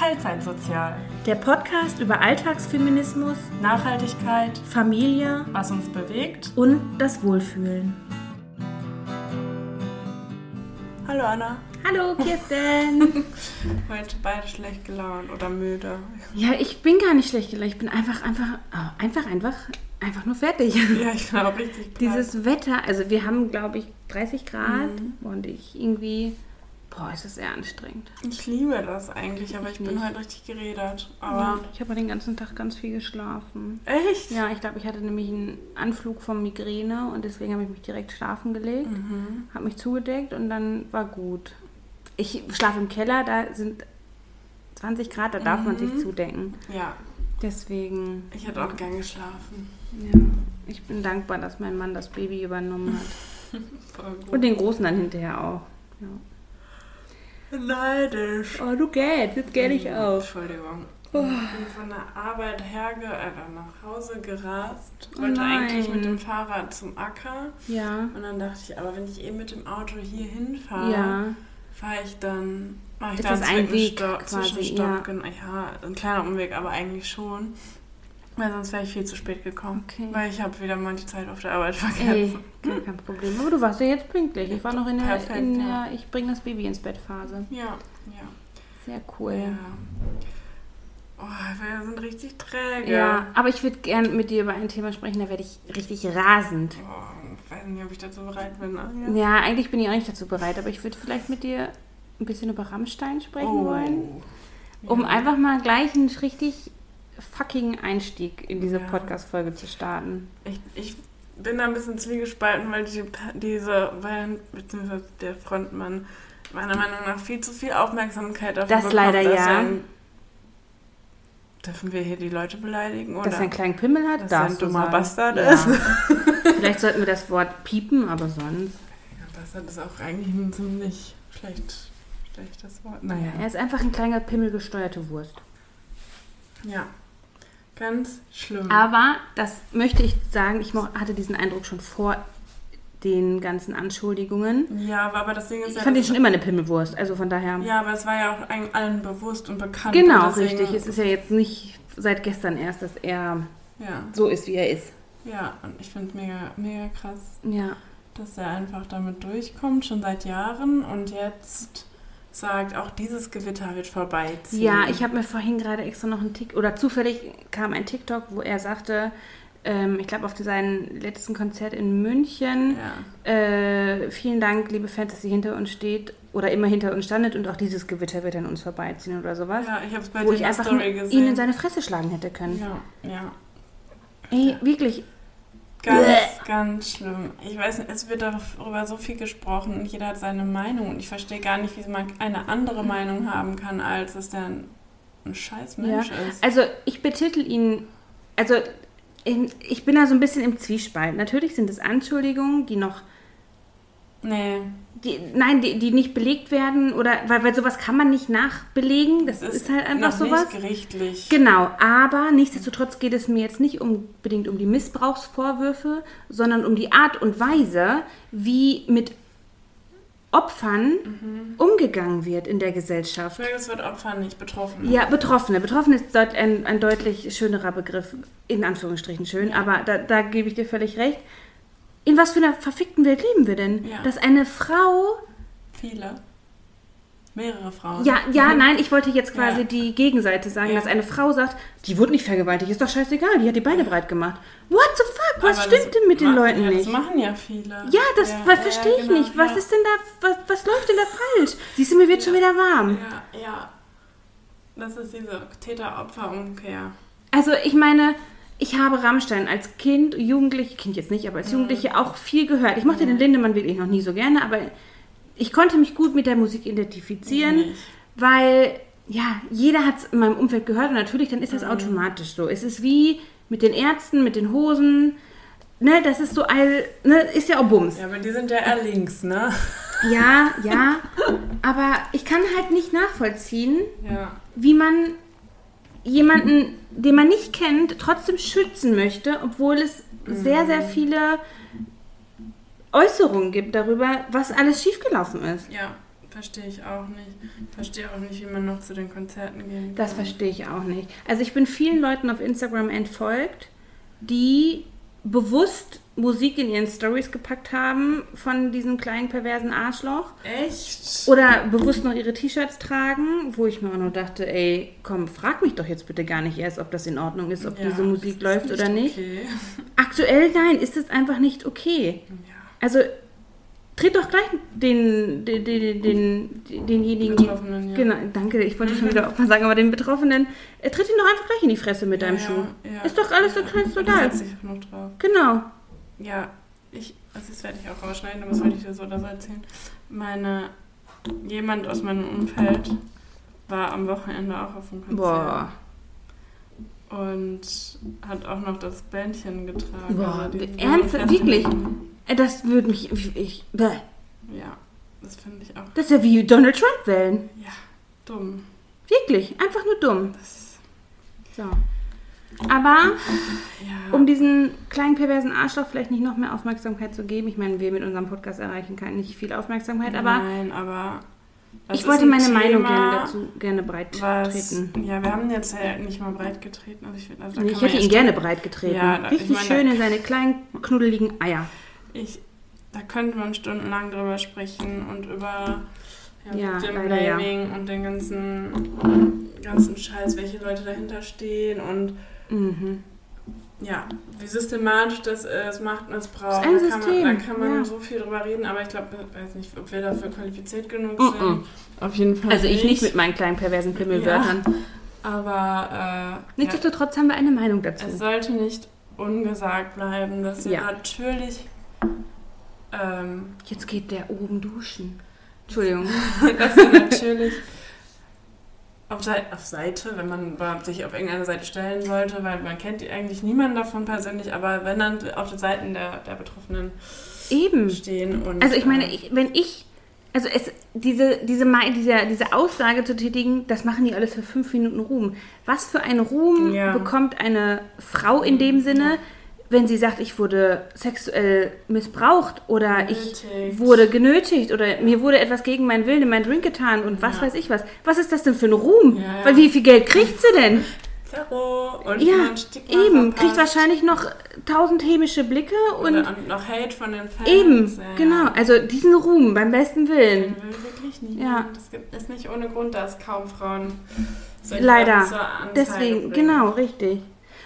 Teilzeitsozial. Der Podcast über Alltagsfeminismus, Nachhaltigkeit, Familie was uns bewegt. und das Wohlfühlen. Hallo Anna. Hallo Kirsten! Heute beide schlecht gelaunt oder müde. ja, ich bin gar nicht schlecht gelaunt. Ich bin einfach, einfach, oh, einfach, einfach, einfach nur fertig. Ja, ich bin auch richtig platt. Dieses Wetter, also wir haben, glaube ich, 30 Grad und ich irgendwie, boah, ist das sehr anstrengend. Ich liebe das eigentlich, aber ich bin nicht. heute richtig geredet. Aber ich habe den ganzen Tag ganz viel geschlafen. echt? Ja, ich glaube, ich hatte nämlich einen Anflug von Migräne und deswegen habe ich mich direkt schlafen gelegt, Mhm. habe mich zugedeckt und dann war gut. Ich schlafe im Keller, da sind 20 Grad, da darf man sich zudecken. Ja, Deswegen, ich hätte auch gern geschlafen. ja, ich bin dankbar, dass mein Mann das Baby übernommen hat. Voll gut. Und den Großen dann hinterher auch. Ja. Neidisch. Oh, du gehst, jetzt geh ich auf. Entschuldigung. Oh. Ich bin von der Arbeit herge äh, nach Hause gerast. Oh Wollte nein. eigentlich mit dem Fahrrad zum Acker. Ja, Und dann dachte ich, aber wenn ich eben mit dem Auto hier hinfahre, ja, fahre ich dann, mache ich Ist da das einen Zwischenstopp, ja. ja, ein kleiner Umweg, aber eigentlich schon. Weil sonst wäre ich viel zu spät gekommen. Okay. Weil ich habe wieder mal die Zeit auf der Arbeit ey, vergessen. gar kein Problem. Aber du warst ja jetzt pünktlich. Ich war noch in der, Perfekt, in der ja. ich bringe das Baby ins Bett Phase. Ja, ja. Sehr cool. Ja. Oh, wir sind richtig träge. Ja, aber ich würde gern mit dir über ein Thema sprechen, da werde ich richtig rasend. Oh, ich weiß nicht, ob ich dazu bereit bin. ne? Ja, eigentlich bin ich auch nicht dazu bereit, aber ich würde vielleicht mit dir ein bisschen über Rammstein sprechen wollen, um Ja. einfach mal gleich einen richtig fucking Einstieg in diese Ja. Podcast-Folge zu starten. Ich, ich bin da ein bisschen zwiegespalten, weil die, diese Band, beziehungsweise der Frontmann, meiner Meinung nach viel zu viel Aufmerksamkeit dafür Das leider dass ja. ein- Dürfen wir hier die Leute beleidigen? Oder? Dass er einen kleinen Pimmel hat, Dass er ein dummer sagen. Bastard ja. ist. Vielleicht sollten wir das Wort piepen, aber sonst. Ja, Bastard ist auch eigentlich ein ziemlich schlecht, schlechtes Wort. Naja. Er ist einfach ein kleiner pimmelgesteuerte Wurst. Ja. Ganz schlimm. Aber das möchte ich sagen, ich hatte diesen Eindruck schon vor den ganzen Anschuldigungen. ja, aber das Ding ist Ich ja. fand ihn schon immer eine Pimmelwurst, also von daher. Ja, aber es war ja auch allen- bewusst und bekannt. genau, und richtig. Es ist ja jetzt nicht seit gestern erst, dass er Ja, so ist, wie er ist. ja, und ich finde es mega, mega krass, Ja. dass er einfach damit durchkommt, schon seit Jahren und jetzt sagt, auch dieses Gewitter wird vorbeiziehen. Ja, ich habe mir vorhin gerade extra noch einen Tick oder zufällig kam ein TikTok, wo er sagte, ähm, ich glaube auf seinem letzten Konzert in München, Ja, äh, vielen Dank, liebe Fans, dass ihr hinter uns steht oder immer hinter uns standet und auch dieses Gewitter wird an uns vorbeiziehen oder sowas. ja ich habe es bei wo ich einfach ihn in seine Fresse schlagen hätte können. ja, ja. Ey, wirklich. Ganz, Bäh. ganz schlimm. Ich weiß nicht, es wird darüber so viel gesprochen und jeder hat seine Meinung und ich verstehe gar nicht, wie man eine andere Meinung haben kann, als dass der ein, ein scheiß Ja. Mensch ist. Also ich betitel ihn, also ich bin da so ein bisschen im Zwiespalt. Natürlich sind es Anschuldigungen, die noch, Nee, die, nein, die, die nicht belegt werden oder, weil, weil sowas kann man nicht nachbelegen. Das es ist, halt einfach noch sowas. nicht gerichtlich. Genau, aber nichtsdestotrotz geht es mir jetzt nicht unbedingt um die Missbrauchsvorwürfe, sondern um die Art und Weise, wie mit Opfern umgegangen wird in der Gesellschaft. Es wird Opfer nicht betroffen. Ja, Betroffene. Betroffene ist ein, ein deutlich schönerer Begriff, in Anführungsstrichen schön, aber da, da gebe ich dir völlig recht. In was für einer verfickten Welt leben wir denn? Ja. Dass eine Frau Viele. Mehrere Frauen. Ja, ja, nein, ich wollte jetzt quasi Ja. die Gegenseite sagen, Ja. dass eine Frau sagt, die wurde nicht vergewaltigt, ist doch scheißegal, die hat die Beine breit gemacht. What the fuck? Was Aber stimmt denn mit den Leuten nicht? Das machen ja viele. Ja, das verstehe ich genau, nicht. Was ist denn da, was, was läuft denn da falsch? Siehst du, mir wird schon wieder warm. Ja, ja. Das ist diese Täter-Opfer-Umkehr. Also ich meine, ich habe Rammstein als Kind, Jugendliche, Kind jetzt nicht, aber als Jugendliche auch viel gehört. Ich mochte den Lindemann wirklich noch nie so gerne, aber ich konnte mich gut mit der Musik identifizieren, weil ja, jeder hat es in meinem Umfeld gehört und natürlich, dann ist das automatisch so. Es ist wie mit den Ärzten, mit den Hosen, ne, das ist so all, ne, ist ja auch Bums. Ja, aber die sind ja eher links, ne? Ja, ja, aber ich kann halt nicht nachvollziehen, Ja. wie man jemanden, den man nicht kennt, trotzdem schützen möchte, obwohl es sehr, sehr viele Äußerungen gibt darüber, was alles schiefgelaufen ist. Ja, Verstehe ich auch nicht. Ich verstehe auch nicht, wie man noch zu den Konzerten gehen kann. Das verstehe ich auch nicht. Also ich bin vielen Leuten auf Instagram entfolgt, die bewusst Musik in ihren Stories gepackt haben von diesem kleinen perversen Arschloch. Echt? Oder bewusst noch ihre T-Shirts tragen, wo ich mir auch noch dachte, ey, komm, frag mich doch jetzt bitte gar nicht erst, ob das in Ordnung ist, ob Ja, diese Musik läuft oder nicht. Okay. Aktuell nein, ist es einfach nicht okay. Ja. Also tritt doch gleich den, den, den, den, denjenigen. Betroffenen, ja. Genau, danke, ich wollte schon wieder auch mal sagen, aber den Betroffenen, äh, tritt ihn doch einfach gleich in die Fresse mit deinem ja, Schuh. ja, Ist doch alles so klein, total. drauf. Genau. Ja, ich, also das werde ich auch rausschneiden, aber das wollte ich dir so oder so erzählen. Meine, jemand aus meinem Umfeld war am Wochenende auch auf dem Konzert. Boah. Und hat auch noch das Bändchen getragen. Boah, also ernsthaft? Wirklich? Äh, Das würde mich. Ich, ich, bäh. Ja, das finde ich auch. das ist ja wie Donald Trump wählen. Ja, dumm. Wirklich, einfach nur dumm. Das, So. Aber ja. um diesen kleinen perversen Arschloch vielleicht nicht noch mehr Aufmerksamkeit zu geben, ich meine, wir mit unserem Podcast erreichen kann nicht viel Aufmerksamkeit, aber Nein, aber. ich wollte ein meine Meinung Thema, gerne dazu gerne breit Was, treten. ja, wir haben jetzt ja nicht mal breit getreten. Also ich, also ich hätte ihn gerne breit getreten. Ja, da- ich Richtig meine, schön da- in seine kleinen, knuddeligen Eier. Ich, da könnte man stundenlang drüber sprechen und über ja, Ja, leider ja. Blaming und den ganzen, ganzen Scheiß, welche Leute dahinter stehen und Mhm. ja, wie systematisch das ist, Machtmissbrauch. Das ist ein da kann System, man, da kann man ja. so viel drüber reden, aber ich glaube, ich weiß nicht, ob wir dafür qualifiziert genug Mhm. sind. Auf jeden Fall. Also ich nicht mit meinen kleinen perversen Pimmelwörtern. Aber äh, Nichtsdestotrotz haben wir eine Meinung dazu. Es sollte nicht ungesagt bleiben, dass wir Ja. natürlich, ähm, Jetzt geht der oben duschen. Entschuldigung. dass wir natürlich auf, Sei auf Seite, wenn man überhaupt sich auf irgendeine Seite stellen sollte, weil man kennt eigentlich niemanden davon persönlich, aber wenn dann auf den Seiten der, der Betroffenen Eben. stehen und Also ich meine, äh, ich, wenn ich, also es, diese, diese, diese, diese Aussage zu tätigen, das machen die alles für fünf Minuten Ruhm. Was für einen Ruhm Ja. bekommt eine Frau in dem Sinne, wenn sie sagt, ich wurde sexuell missbraucht oder ich Genötigt. wurde genötigt oder mir wurde etwas gegen meinen Willen in meinen Drink getan und was Ja. weiß ich was. Was ist das denn für ein Ruhm? Ja, ja. Weil wie viel Geld kriegt sie denn? Zerro und Ja, man Stigma eben. verpasst. Kriegt wahrscheinlich noch tausend hämische Blicke und und noch Hate von den Fans. eben, ja. genau. Also diesen Ruhm beim besten Willen. Den will wirklich nicht. Ja. Das gibt, ist nicht ohne Grund, dass kaum Frauen solche Leider. Deswegen, bringen. genau, richtig.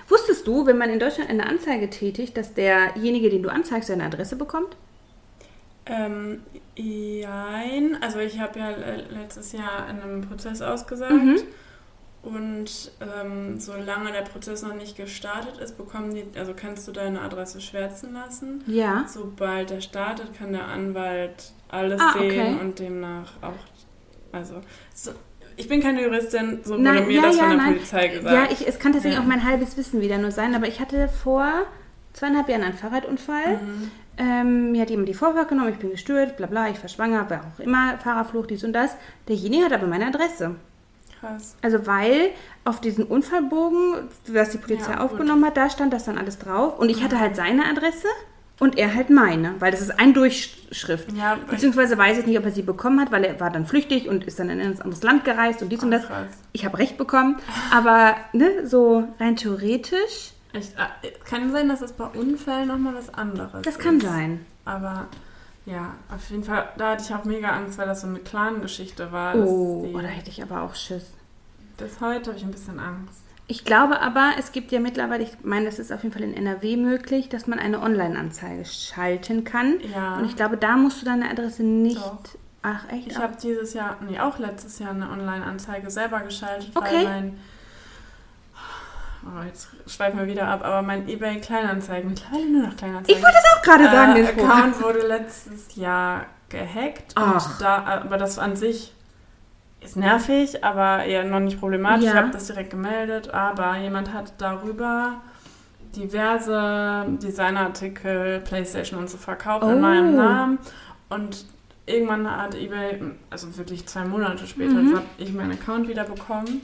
Wusstest du, wenn man in Deutschland eine Anzeige tätigt, dass derjenige, den du anzeigst, seine Adresse bekommt? Ähm. Also ich habe ja le- letztes Jahr in einem Prozess ausgesagt. Mhm. Und ähm, solange der Prozess noch nicht gestartet ist, bekommen die, also kannst du deine Adresse schwärzen lassen. Ja. Sobald der startet, kann der Anwalt alles Ah, sehen okay. und demnach auch. Also, so, ich bin keine Juristin, so wurde Nein, mir ja, das ja, von der nein. Polizei gesagt. Ja, ich, es kann tatsächlich Ja. auch mein halbes Wissen wieder nur sein, aber ich hatte vor zweieinhalb Jahren einen Fahrradunfall. Mhm. Ähm, mir hat jemand die Vorfahrt genommen, ich bin gestürzt, bla bla, ich war schwanger, wer auch immer, Fahrerflucht, dies und das. Derjenige hat aber meine Adresse. Krass. Also weil auf diesem Unfallbogen, was die Polizei Ja, gut. aufgenommen hat, da stand das dann alles drauf. Und ich hatte halt seine Adresse und er halt meine, weil das ist ein Durchschrift. Ja, Beziehungsweise weiß ich nicht, ob er sie bekommen hat, weil er war dann flüchtig und ist dann in ein anderes Land gereist und dies und das. krass. Ich habe Recht bekommen, aber ne, so rein theoretisch, Ich, äh, kann sein, dass es bei Unfällen nochmal was anderes das kann ist. sein. Aber ja, auf jeden Fall, da hatte ich auch mega Angst, weil das so eine Clan-Geschichte war. Oh, die- oh, da hätte ich aber auch Schiss. Bis heute habe ich ein bisschen Angst. Ich glaube aber, es gibt ja mittlerweile, ich meine, das ist auf jeden Fall in NRW möglich, dass man eine Online-Anzeige schalten kann. Ja. Und ich glaube, da musst du deine Adresse nicht. Doch. Ach, echt? Ich habe dieses Jahr, nee, auch letztes Jahr eine Online-Anzeige selber geschaltet, Okay. weil mein. Oh, jetzt schweifen wir wieder ab, aber mein eBay Kleinanzeigen, mittlerweile nur noch Kleinanzeigen. Ich wollte das auch gerade sagen, äh, den. Account wurde letztes Jahr gehackt. Ach. Und da, aber das an sich ist nervig, aber eher noch nicht problematisch. Ja. Ich habe das direkt gemeldet, aber jemand hat darüber diverse Designartikel, Playstation und so verkauft Oh. in meinem Namen. Und irgendwann hat eBay, also wirklich zwei Monate später, Mhm. habe ich meinen Account wieder bekommen.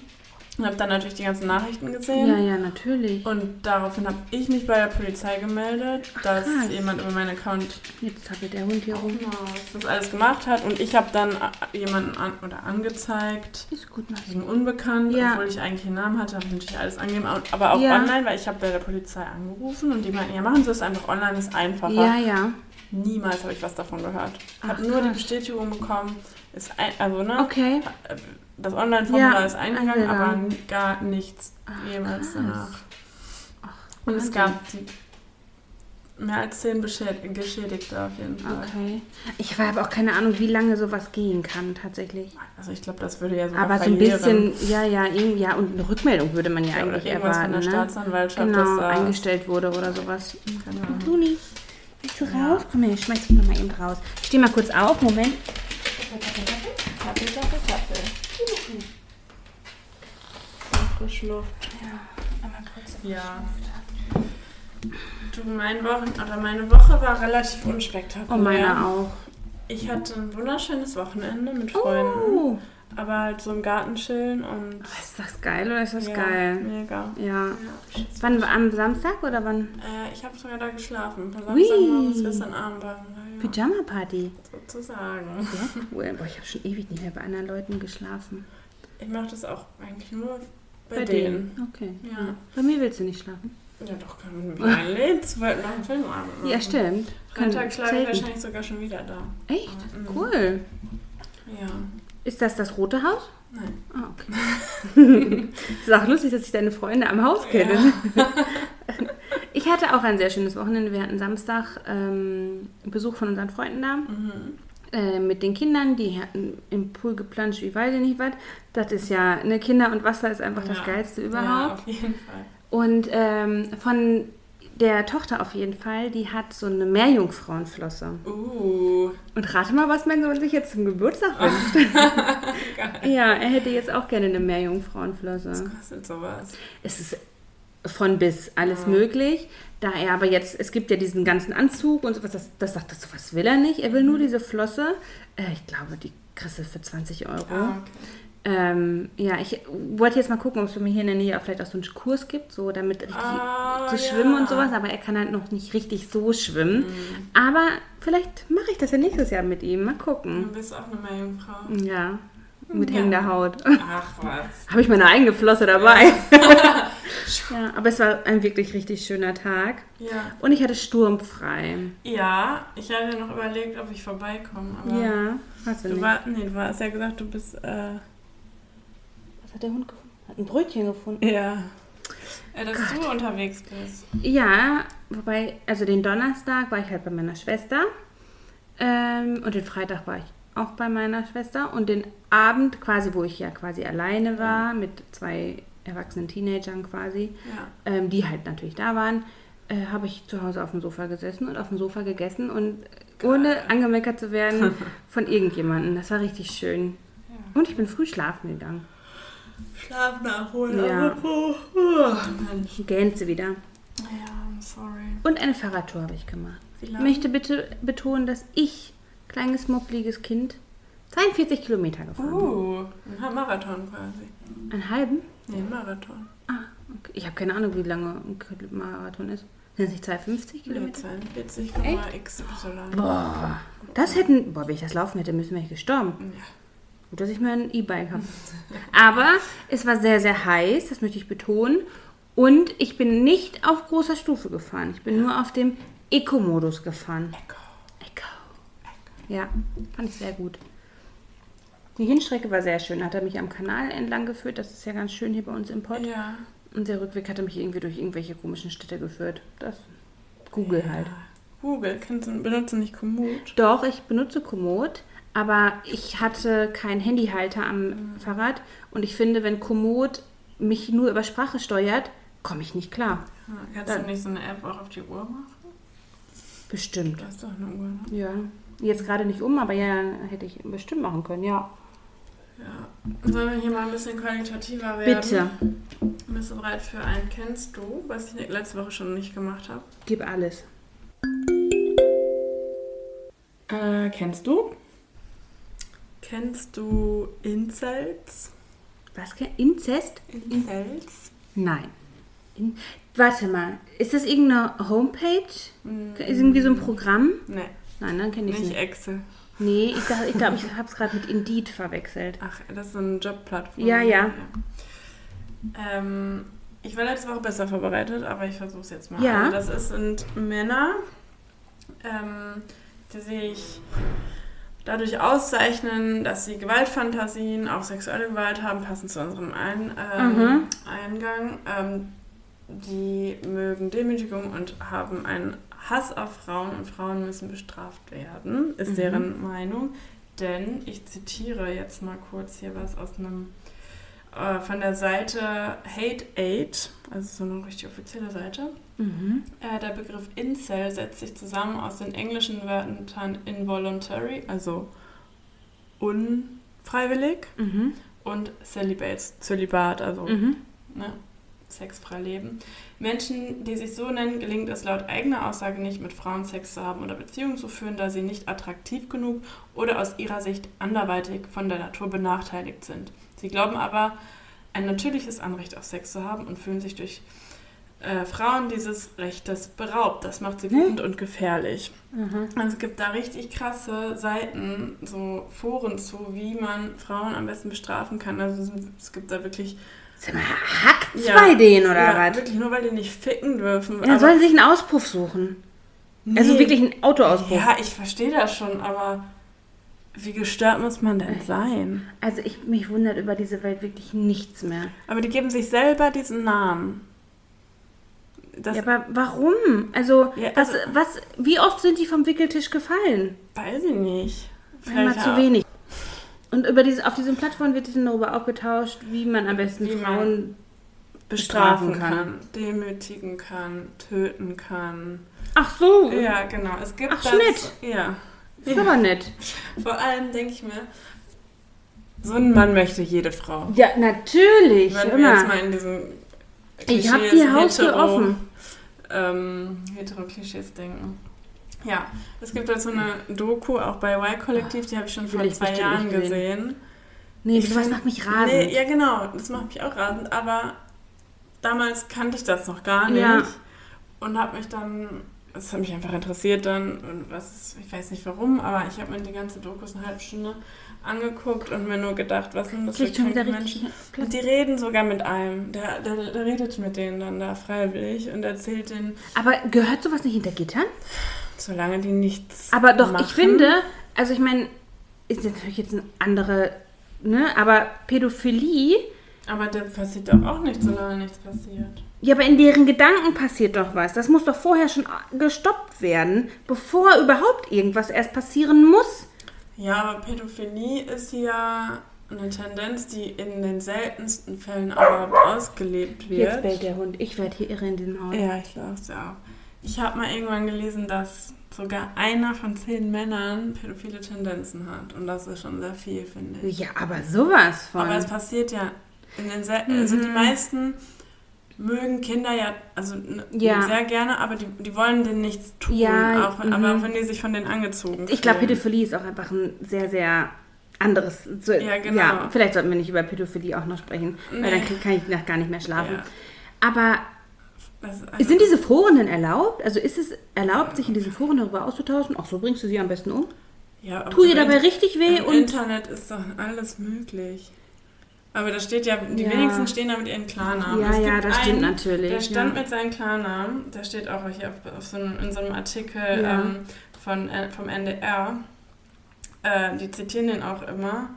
Und habe dann natürlich die ganzen Nachrichten gesehen. Ja, ja, natürlich. Und daraufhin habe ich mich bei der Polizei gemeldet, dass krass. jemand über meinen Account Jetzt zappelt der Hund hier rum. genau, das alles gemacht hat. Und ich habe dann äh, jemanden an, oder angezeigt Ist gut, Max. wegen unbekannt, Ja. obwohl ich eigentlich einen Namen hatte, habe ich natürlich alles angegeben. Aber auch Ja. online, weil ich habe bei der Polizei angerufen und die meinten, ja machen Sie es einfach online, ist einfacher. Ja, ja. Niemals habe ich was davon gehört. Ich Ach, habe nur die. Bestätigung bekommen, ist ein, also ne, Okay. Das Online-Formular Ja, ist eingegangen, aber gar nichts Ach, jemals krass. danach. Ach, Und es gab die, mehr als zehn Beschäd Geschädigte auf jeden Fall. Okay. Ich habe auch keine Ahnung, wie lange sowas gehen kann, tatsächlich. Also ich glaube, das würde ja sogar Aber so ein bisschen, ja, ja, irgendwie, ja, und eine Rückmeldung würde man ja, Ja, eigentlich erwarten, von der ne? Staatsanwaltschaft, Genau, dass da... eingestellt wurde oder sowas. Keine Ahnung. Luni, willst du Ja. raus? Komm her, ich schmeiß dich nochmal eben raus. Ich steh mal kurz auf, Moment. Kaffee, Kaffee, Kaffee. Frische Luft. Ja, einmal kurz. Ja. Du, mein Wochen oder meine Woche war relativ unspektakulär. Oh, meine auch. Ich hatte ein wunderschönes Wochenende mit Freunden, Oh, aber halt so im Garten chillen und ist das geil oder ist das ja, geil? Mega. Ja. Ja. Wann, am Samstag oder wann? Äh, ich habe sogar da geschlafen. Von. Samstagmorgen bis gestern Abend wir, ja, Pyjama-Party. sozusagen. Sehr cool. Boah, ich habe schon ewig nicht mehr bei anderen Leuten geschlafen. Ich mache das auch eigentlich nur bei, Bei denen. denen. Okay. Ja. Bei mir willst du nicht schlafen? Ja, doch, können wir mit. Wir wollten noch einen Filmabend machen. Ja, stimmt. Freitag schlafe ich wahrscheinlich sogar schon wieder da. Echt? Mhm. Cool. Ja. Ist das das rote Haus? Nein. Ah, okay. ist auch lustig, dass ich deine Freunde am Haus kenne. Ich hatte auch ein sehr schönes Wochenende. Wir hatten Samstag ähm, Besuch von unseren Freunden da. Mhm. Äh, mit den Kindern, die hatten im Pool geplanscht, wie weiß ich nicht was. Das ist ja, ne, Kinder und Wasser ist einfach das Ja. Geilste Ja, überhaupt. auf jeden Fall. Und ähm, von der Tochter auf jeden Fall, die hat so eine Meerjungfrauenflosse. Uh. Und rate mal, was mein Sohn sich jetzt zum Geburtstag wünscht. Ja, er hätte jetzt auch gerne eine Meerjungfrauenflosse. Was kostet sowas? Es ist von bis alles Ja. möglich. Da er aber jetzt, es gibt ja diesen ganzen Anzug und sowas, das, das sagt er, sowas will er nicht. Er will nur Mhm. diese Flosse. Äh, ich glaube, die kriegst du für 20 Euro. Ah, okay. Ähm, ja, ich wollte jetzt mal gucken, ob es für mich hier in der Nähe auch vielleicht auch so einen Kurs gibt, so damit richtig Ah, zu ja. schwimmen und sowas, aber er kann halt noch nicht richtig so schwimmen. Mhm. Aber vielleicht mache ich das ja nächstes Jahr mit ihm. Mal Du gucken. bist auch eine Meerjungfrau. Ja, mit Ja. hängender Haut. Ach was. Habe ich meine eigene Flosse dabei. ja, aber es war ein wirklich richtig schöner Tag. Ja. Und ich hatte sturmfrei. Ja, ich hatte noch überlegt, ob ich vorbeikomme, aber. Ja, hast du Du, nicht. war, nee, du hast ja gesagt, du bist. Äh, Was hat der Hund gefunden? Hat ein Brötchen gefunden. ja. Äh, dass du unterwegs bist. Ja, wobei, also den Donnerstag war ich halt bei meiner Schwester. Ähm, und den Freitag war ich auch bei meiner Schwester. Und den Abend, quasi, wo ich ja quasi alleine war, mit zwei erwachsenen Teenagern quasi, Ja. ähm, die halt natürlich da waren, äh, habe ich zu Hause auf dem Sofa gesessen und auf dem Sofa gegessen und ohne angemeckert zu werden von irgendjemandem. Das war richtig schön. ja. Und ich bin früh schlafen gegangen. Schlaf nachholen. Ja. Oh. Mensch. Gänse wieder. Ja, I'm sorry. Und eine Fahrradtour habe ich gemacht. Ich möchte bitte betonen, dass ich, kleines, moppeliges Kind, 42 Kilometer gefahren. Uh, ein Marathon quasi. Einen halben? Nee, ein Marathon. Ah, okay. Ich habe keine Ahnung, wie lange ein Marathon ist. Sind es nicht 250 Nee, Kilometer? 42,xy. Boah, das hätten, boah, wenn ich das laufen hätte müssen, ich gestorben. Ja. Gut, dass ich mir ein E-Bike habe. Aber es war sehr, sehr heiß, das möchte ich betonen. Und ich bin nicht auf großer Stufe gefahren. Ich bin nur auf dem Eco-Modus gefahren. Eco. Ja, fand ich sehr gut. Die Hinstrecke war sehr schön. Hat er mich am Kanal entlang geführt. Das ist ja ganz schön hier bei uns im Pott. Ja. Und der Rückweg hat er mich irgendwie durch irgendwelche komischen Städte geführt. Das Google halt. Google, du, benutzt du nicht Komoot? Doch, ich benutze Komoot, aber ich hatte keinen Handyhalter am Fahrrad. Und ich finde, wenn Komoot mich nur über Sprache steuert, komme ich nicht klar. Ja, kannst Dann- du nicht so eine App auch auf die Uhr machen? Bestimmt. Du hast doch eine Uhr, ne? Ja. Jetzt gerade nicht um, aber ja, hätte ich bestimmt machen können, ja. Ja. Sollen wir hier mal ein bisschen qualitativer werden? Bitte, Bist du bereit für ein Kennst du, was ich letzte Woche schon nicht gemacht habe? gib alles. Äh, kennst du? Kennst du Incels? Was? Inzest? Incels? Nein. In, warte mal, ist das irgendeine Homepage? Ist irgendwie so ein Programm? Nee, Nein, dann kenne ich nicht nicht. Excel. Nee, ich glaube, ich, glaub, ich habe es gerade mit Indeed verwechselt. Ach, das ist so eine Jobplattform. Ja, ja. Ähm, ich war letzte Woche besser vorbereitet, aber ich versuche es jetzt mal. Ja. Also das ist, sind Männer, ähm, die sich dadurch auszeichnen, dass sie Gewaltfantasien, auch sexuelle Gewalt haben, passend zu unserem Ein ähm, Mhm. Eingang. Ähm, die mögen Demütigung und haben einen Hass auf Frauen und Frauen müssen bestraft werden, ist Mhm. deren Meinung. Denn ich zitiere jetzt mal kurz hier was aus einem äh, von der Seite Hate Aid, also so eine richtig offizielle Seite. Mhm. Äh, der Begriff Incel setzt sich zusammen aus den englischen Wörtern involuntary, also unfreiwillig, Mhm. und celibate, Zölibat, also Mhm. ne, sexfrei leben. Menschen, die sich so nennen, gelingt es laut eigener Aussage nicht, mit Frauen Sex zu haben oder Beziehungen zu führen, da sie nicht attraktiv genug oder aus ihrer Sicht anderweitig von der Natur benachteiligt sind. Sie glauben aber, ein natürliches Anrecht auf Sex zu haben und fühlen sich durch äh, Frauen dieses Rechtes beraubt. Das macht sie wütend und gefährlich. Mhm. Also es gibt da richtig krasse Seiten, so Foren zu, wie man Frauen am besten bestrafen kann. Also es gibt da wirklich Sag mal, hackt's ja, bei denen oder ja, was? Wirklich nur, weil die nicht ficken dürfen. Ja, dann sollen sie sich einen Auspuff suchen. Also Nee. wirklich einen Autoauspuff. Ja, ich verstehe das schon, aber wie gestört muss man denn sein? Also ich, mich wundert über diese Welt wirklich nichts mehr. Aber die geben sich selber diesen Namen. Das ja, aber warum? Also, Ja, was, also- was, wie oft sind die vom Wickeltisch gefallen? weiß ich nicht. Einmal Vielleicht zu auch- wenig. Und über diese, auf diesen Plattformen wird dann darüber ausgetauscht, wie man am besten Wie Frauen bestrafen bestrafen kann, demütigen kann, töten kann. Ach so, Ja, genau. Es gibt Ach, das. Schnitt. Ja. ist aber nett. Vor allem denke ich mir, so ein Mann möchte jede Frau. Ja, natürlich. Wenn wir immer. jetzt mal in diesem Ich hab Klischees die Haustür hetero- offen. Ähm, hetero-Klischees denken. Ja, es gibt so eine Doku, auch bei Y-Kollektiv, die habe ich schon vor ich zwei Jahren gesehen. Nee, Ich sowas macht mich rasend. Nee, ja, genau, das macht mich auch rasend, aber damals kannte ich das noch gar nicht Ja. und habe mich dann, das hat mich einfach interessiert dann und was, ich weiß nicht warum, aber ich habe mir die ganze Dokus eine halbe Stunde angeguckt und mir nur gedacht, was sind das für Kriegt kranke Menschen? Und die reden sogar mit einem, der, der, der redet mit denen dann da freiwillig und erzählt denen, Aber gehört sowas nicht hinter Gittern? Solange die nichts Aber doch, machen. ich finde, also ich meine, ist jetzt natürlich jetzt eine andere, ne, aber Pädophilie, Aber da passiert doch auch nichts, solange nichts passiert. ja, aber in deren Gedanken passiert doch was. Das muss doch vorher schon gestoppt werden, bevor überhaupt irgendwas erst passieren muss. Ja, aber Pädophilie ist ja eine Tendenz, die in den seltensten Fällen aber ausgelebt Jetzt wird. bellt der Hund. Ich werde hier irre in diesem Haus. Ja, ich glaube es ja auch. Ich habe mal irgendwann gelesen, dass sogar einer von zehn Männern pädophile Tendenzen hat. Und das ist schon sehr viel, finde ich. Ja, aber sowas von. Aber es passiert ja in den selten, also die meisten mögen Kinder ja, also Ja. sehr gerne, aber die, die wollen denen nichts tun, Ja, auch, wenn- aber mhm. auch wenn die sich von denen angezogen ich glaube. Pädophilie ist auch einfach ein sehr, sehr anderes. So, Ja, genau. Ja, vielleicht sollten wir nicht über Pädophilie auch noch sprechen, weil Nee. dann krieg- kann ich nach gar nicht mehr schlafen. Ja. Aber Einfach- sind diese Foren denn erlaubt? Also ist es erlaubt, sich in diesen Foren darüber auszutauschen? Ach, so bringst du sie am besten um? Ja, Tu ihr dabei richtig weh Im und Internet ist doch alles möglich. Aber da steht ja, die Ja. wenigsten stehen da mit ihren Klarnamen. Ja, Es ja, gibt das stimmt einen, natürlich, Der stand ja. mit seinem Klarnamen, der steht auch hier auf, auf so einem, in so einem Artikel Ja. ähm, von, äh, vom NDR. Äh, die zitieren den auch immer.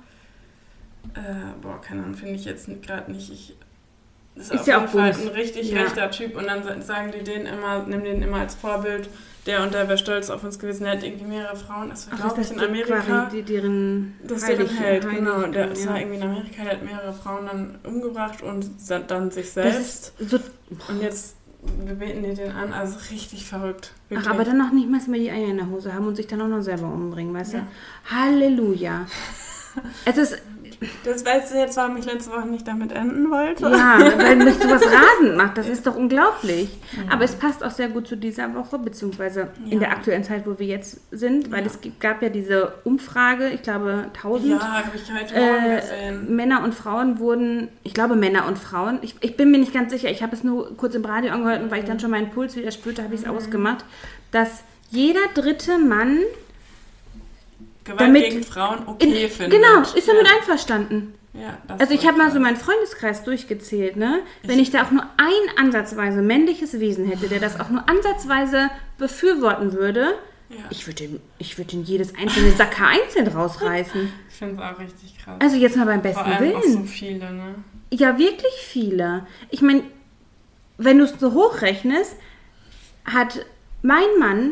Äh, boah, keine Ahnung, finde ich jetzt gerade nicht. Ich, ist, Ist auf ja jeden auch Fall Bums. ein richtig Ja. rechter Typ und dann sa- sagen die den immer, nehmen den immer als Vorbild. Der und der wäre stolz auf uns gewesen. Der hat irgendwie mehrere Frauen. Das war, glaube ist ich, in Amerika. die, deren Das deren Held, Heilig- genau. Der, das ja. war irgendwie in Amerika, der hat mehrere Frauen dann umgebracht und dann sich selbst. so, Und jetzt beten die den an, also richtig verrückt. ach, aber dann noch nicht mal mehr die Eier in der Hose haben und sich dann auch noch selber umbringen, weißt Ja. du? Halleluja. Es ist, Das weißt du jetzt, warum ich letzte Woche nicht damit enden wollte? ja, weil mich sowas rasend macht. Das ist doch unglaublich. Aber es passt auch sehr gut zu dieser Woche, beziehungsweise in Ja. der aktuellen Zeit, wo wir jetzt sind, weil Ja. es gab ja diese Umfrage, ich glaube 1000 Ja, habe ich heute äh, gesehen. Männer und Frauen wurden, ich glaube Männer und Frauen, ich, ich bin mir nicht ganz sicher, ich habe es nur kurz im Radio angehört und weil ich dann schon meinen Puls wieder spürte, habe ich es Mhm. ausgemacht, dass jeder dritte Mann Gewalt damit- gegen Frauen in, okay findet. genau, ist damit ja. einverstanden. Ja, Also ich habe mal so meinen Freundeskreis durchgezählt, ne? Wenn ich da auch nur ein ansatzweise männliches Wesen hätte, der das auch nur ansatzweise befürworten würde, Ja. ich würde ihm- ich würde ihn jedes einzelne Sacker einzeln rausreißen. Ich finde es auch richtig krass. Also jetzt mal beim Vor besten allem auch Willen. so viele, ne? Ja, wirklich viele. Ich meine, wenn du es so hochrechnest, hat mein Mann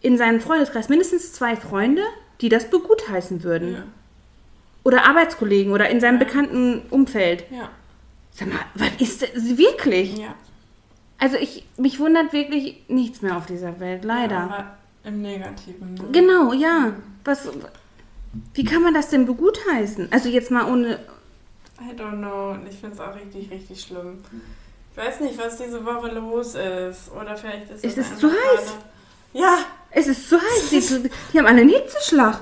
in seinem Freundeskreis mindestens zwei Freunde, die das begutheißen würden. Ja. Oder Arbeitskollegen oder in seinem Ja. bekannten Umfeld. Ja. Sag mal, was ist das wirklich? Ja. Also ich, mich wundert wirklich nichts mehr auf dieser Welt, leider. Ja, aber im Negativen. Ne? genau, ja. Was, wie kann man das denn begutheißen? Also jetzt mal ohne... I don't know. Ich finde es auch richtig, richtig schlimm. Ich weiß nicht, was diese Woche los ist. Oder vielleicht ist Es es ist zu heiß. gerade- Ja. Es ist zu heiß, die, die haben alle einen Hitzeschlag.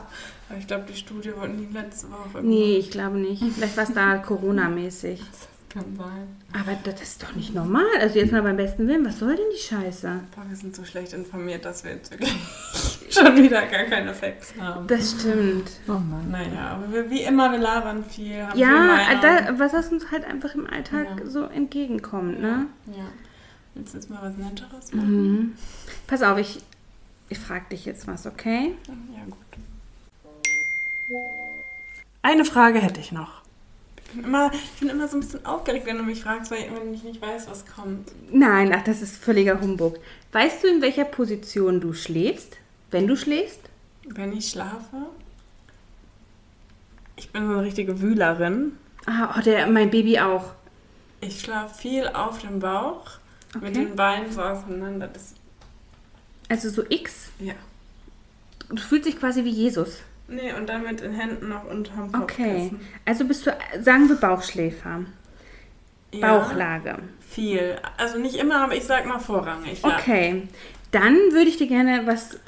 Aber ich glaube, die Studie wurde nie letzte Woche. Nee, ich glaube nicht. Vielleicht war es da Corona-mäßig. Das kann sein. Aber das ist doch nicht normal. Also jetzt mal beim besten Willen, was soll denn die Scheiße? Boah, wir sind so schlecht informiert, dass wir jetzt wirklich schon wieder gar keine Facts haben. Das stimmt. Oh Mann. Naja, aber wir, wie immer, wir labern viel. Haben Ja, da, was das uns halt einfach im Alltag Ja. so entgegenkommt, ne? Ja. Willst du jetzt mal was Netteres machen? Mhm. Pass auf, ich, ich frage dich jetzt was, okay? Ja, gut. Eine Frage hätte ich noch. Ich bin, immer, ich bin immer so ein bisschen aufgeregt, wenn du mich fragst, weil wenn ich nicht weiß, was kommt. Nein, ach, das ist völliger Humbug. Weißt du, in welcher Position du schläfst, wenn du schläfst? Wenn ich schlafe, ich bin so eine richtige Wühlerin. Ah, oh, der, mein Baby auch. Ich schlafe viel auf dem Bauch, mit Okay. den Beinen so auseinander. Das, Also so X. ja. Du fühlst dich quasi wie Jesus. Nee, und dann mit den Händen noch unterm Okay. Kopfkissen. Also bist du, sagen wir Bauchschläfer. Ja, Bauchlage. Viel. Also nicht immer, aber ich sag mal vorrangig. Ja. Okay. Dann würde ich dir gerne was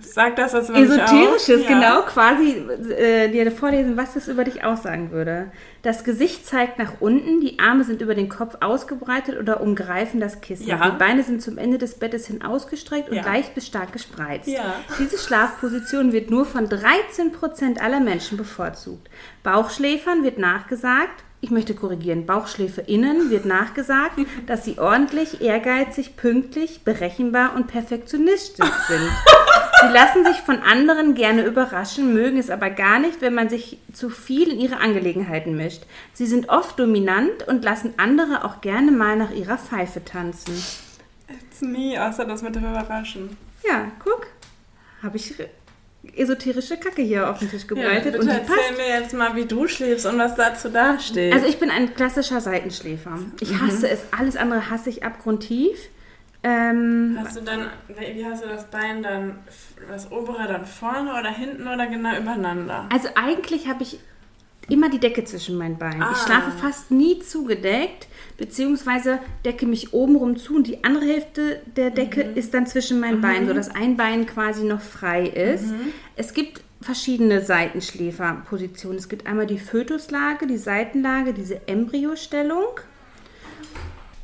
Sag das, mich Esoterisches, aus. genau, quasi äh, dir vorlesen, was das über dich aussagen würde. Das Gesicht zeigt nach unten, die Arme sind über den Kopf ausgebreitet oder umgreifen das Kissen. Ja. Die Beine sind zum Ende des Bettes hin ausgestreckt und Ja. leicht bis stark gespreizt. Ja. Diese Schlafposition wird nur von 13% aller Menschen bevorzugt. Bauchschläfern wird nachgesagt, ich möchte korrigieren, BauchschläferInnen wird nachgesagt, dass sie ordentlich, ehrgeizig, pünktlich, berechenbar und perfektionistisch sind. Sie lassen sich von anderen gerne überraschen, mögen es aber gar nicht, wenn man sich zu viel in ihre Angelegenheiten mischt. Sie sind oft dominant und lassen andere auch gerne mal nach ihrer Pfeife tanzen. Jetzt nie, außer das mit dem Überraschen. Ja, guck, habe ich esoterische Kacke hier auf den Tisch gebreitet bitte und erzähl passt. mir jetzt mal, wie du schläfst und was dazu da steht. Also ich bin ein klassischer Seitenschläfer. Ich Mhm. hasse es, alles andere hasse ich abgrundtief. Ähm, hast du dann, wie hast du das Bein dann, das obere dann vorne oder hinten oder genau übereinander? also eigentlich habe ich immer die Decke zwischen meinen Beinen. Ich Ah. schlafe fast nie zugedeckt, beziehungsweise decke mich obenrum zu und die andere Hälfte der Decke Mhm. ist dann zwischen meinen Beinen, sodass ein Bein quasi noch frei ist. Mhm. Es gibt verschiedene Seitenschläferpositionen. Es gibt einmal die Fötuslage, die Seitenlage, diese Embryostellung.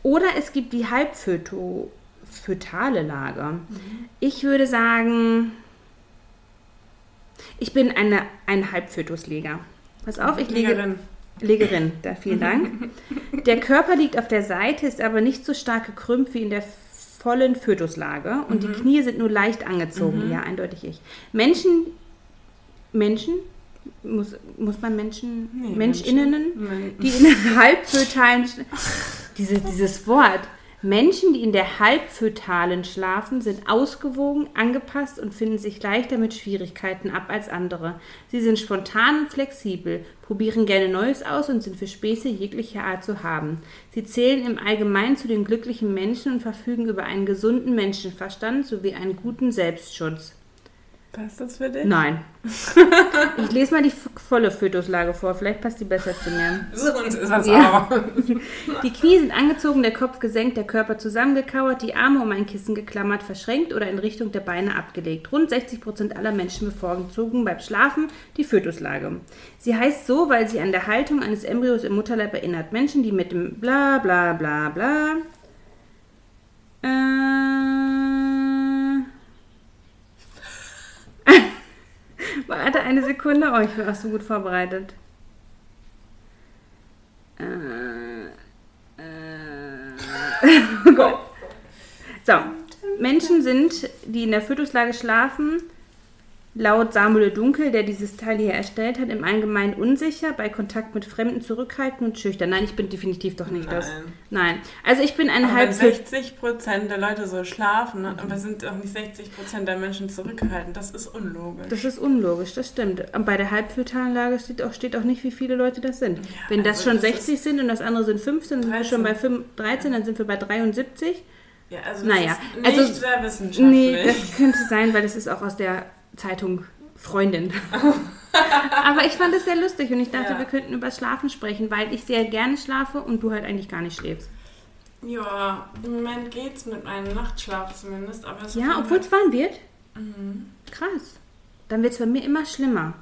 Oder es gibt die halbfötale Lage. Mhm. Ich würde sagen, ich bin eine, ein Halbfötusleger. Pass auf, ich lege, Legerin. Legerin, da vielen Dank. Der Körper liegt auf der Seite, ist aber nicht so stark gekrümmt wie in der vollen Fötuslage und die Knie sind nur leicht angezogen. Ja, eindeutig ich. Menschen, Menschen, muss, muss man Menschen, Nee, Menschinnen, Men- die in halbfötalen, diese, dieses Wort, Menschen, die in der halbfötalen schlafen, sind ausgewogen, angepasst und finden sich leichter mit Schwierigkeiten ab als andere. Sie sind spontan und flexibel, probieren gerne Neues aus und sind für Späße jeglicher Art zu haben. Sie zählen im Allgemeinen zu den glücklichen Menschen und verfügen über einen gesunden Menschenverstand sowie einen guten Selbstschutz. Passt das für dich? Nein. ich lese mal die volle Fötuslage vor. Vielleicht passt die besser zu mir. Uns ist was Ja. auch. Die Knie sind angezogen, der Kopf gesenkt, der Körper zusammengekauert, die Arme um ein Kissen geklammert, verschränkt oder in Richtung der Beine abgelegt. Rund 60% aller Menschen bevorzugen beim Schlafen die Fötuslage. Sie heißt so, weil sie an der Haltung eines Embryos im Mutterleib erinnert. Menschen, die mit dem bla bla bla bla. Äh, Warte eine Sekunde. Oh, ich bin auch so gut vorbereitet. Äh, äh, oh Gott. So, Menschen sind, die in der Fötuslage schlafen, laut Samuel Dunkel, der dieses Teil hier erstellt hat, im Allgemeinen unsicher, bei Kontakt mit Fremden zurückhaltend und schüchtern. Nein, ich bin definitiv doch nicht das. Nein. Nein. Also ich bin eine Aber wenn halb 60 Prozent der Leute so schlafen, ne, aber sind auch nicht 60 Prozent der Menschen zurückgehalten. Das ist unlogisch. Das ist unlogisch, das stimmt. Und bei der Halbfötalanlage steht auch, steht auch nicht, wie viele Leute das sind. Ja, Wenn das also schon das 60 sind und das andere sind 15, dann sind wir schon bei 13. 5, 13, dann sind wir bei 73. ja, also Naja, das ist nicht also- sehr wissenschaftlich. Nee, das könnte sein, weil das ist auch aus der Zeitung Freundin. Aber ich fand es sehr lustig und ich dachte, Ja. wir könnten über Schlafen sprechen, weil ich sehr gerne schlafe und du halt eigentlich gar nicht schläfst. ja, im Moment geht's mit meinem Nachtschlaf zumindest, aber es Ja, obwohl es warm wird. Mhm. Krass. Dann wird es bei mir immer schlimmer.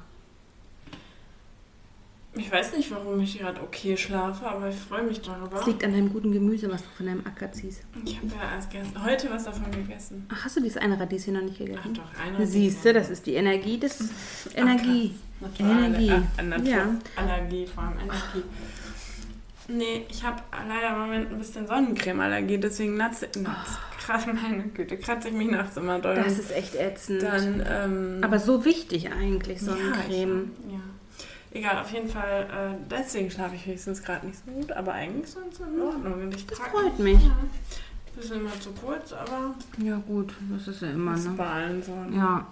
Ich weiß nicht, warum ich gerade okay schlafe, aber ich freue mich darüber. Das liegt an deinem guten Gemüse, was du von deinem Acker ziehst. Ich habe ja erst gestern, heute was davon gegessen. Ach, hast du dieses eine Radieschen noch nicht Ach gegessen? doch, einer. Siehst du, das ist die Energie des Energie. Naturale, Energie. Äh, Natur, Ja. Allergie, vor allem Energie. Nee, ich habe leider im Moment ein bisschen Sonnencremeallergie, deswegen natze, natze, krass, meine Güte, kratze ich mich nachts immer doll. Das ist echt ätzend. dann, ähm, Aber so wichtig eigentlich, ja, Sonnencreme. ich, ja. Egal, auf jeden Fall, äh, deswegen schlafe ich höchstens gerade nicht so gut, aber eigentlich sonst in Ordnung. Und ich Das trage- freut mich. Ja. Bisschen immer zu kurz, aber Ja gut, das ist ja immer, das ne? bei allen so. Ja,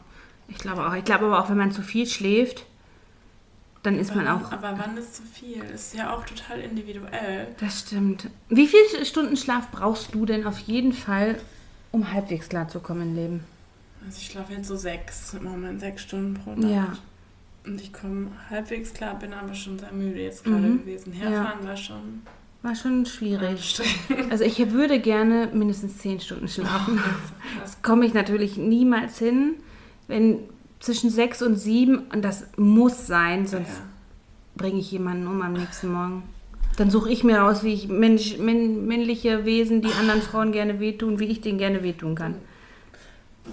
ich glaube auch. Ich glaube aber auch, wenn man zu viel schläft, dann ist man aber, auch. Aber wann ist zu viel? Ist ja auch total individuell. Das stimmt. Wie viele Stunden Schlaf brauchst du denn auf jeden Fall, um halbwegs klar zu kommen im Leben? Also ich schlafe jetzt so sechs im Moment, sechs Stunden pro Nacht. Ja. Und ich komme halbwegs klar, bin aber schon sehr müde jetzt gerade Mhm. gewesen. Herfahren war schon War schon schwierig. Also ich würde gerne mindestens zehn Stunden schlafen. Das komme ich natürlich niemals hin. Wenn zwischen sechs und sieben, und das muss sein, sonst Ja. bringe ich jemanden um am nächsten Morgen. Dann suche ich mir raus, wie ich Mensch, männ, männliche Wesen, die anderen Frauen gerne wehtun, wie ich denen gerne wehtun kann.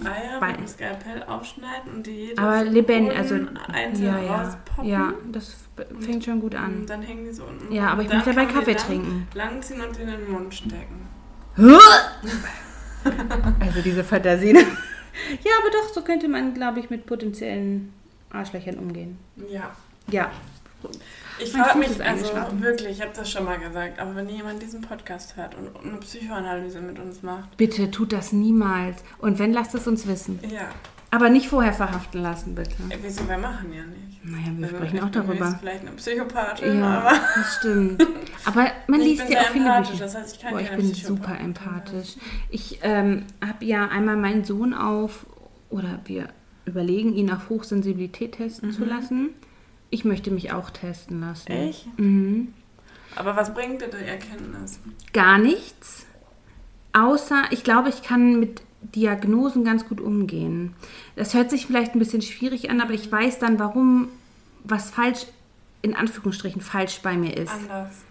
Eier mit dem Skalpell aufschneiden und die jedes Aber lebendig, also einzeln ja, ja, rauspoppen. ja, das fängt schon gut an. Und dann hängen die so unten. Ja, aber ich möchte dabei Kaffee lang, trinken. Langziehen und in den Mund stecken. Also diese Fantasien. Ja, aber doch, so könnte man, glaube ich, mit potenziellen Arschlöchern umgehen. Ja. Ja. Ich frage mich, also wirklich, ich habe das schon mal gesagt, aber wenn jemand diesen Podcast hört und eine Psychoanalyse mit uns macht, Bitte tut das niemals. Und wenn, lasst es uns wissen. ja, Aber nicht vorher verhaften lassen, bitte. äh, wieso, wir machen ja nicht. Naja, wir Also, sprechen auch darüber. vielleicht eine Psychopathin, Ja, aber das stimmt. Aber man liest ja auch viele empathisch, Bücher. das heißt, ich kann Boah, ich bin super empathisch. Ich ähm, habe ja einmal meinen Sohn auf, oder wir überlegen, ihn auf Hochsensibilität testen zu lassen. Ich möchte mich auch testen lassen. Echt? Mhm. Aber was bringt dir die Erkenntnis? Gar nichts. Außer, ich glaube, ich kann mit Diagnosen ganz gut umgehen. Das hört sich vielleicht ein bisschen schwierig an, aber ich weiß dann, warum was falsch, in Anführungsstrichen, falsch bei mir ist. Anders.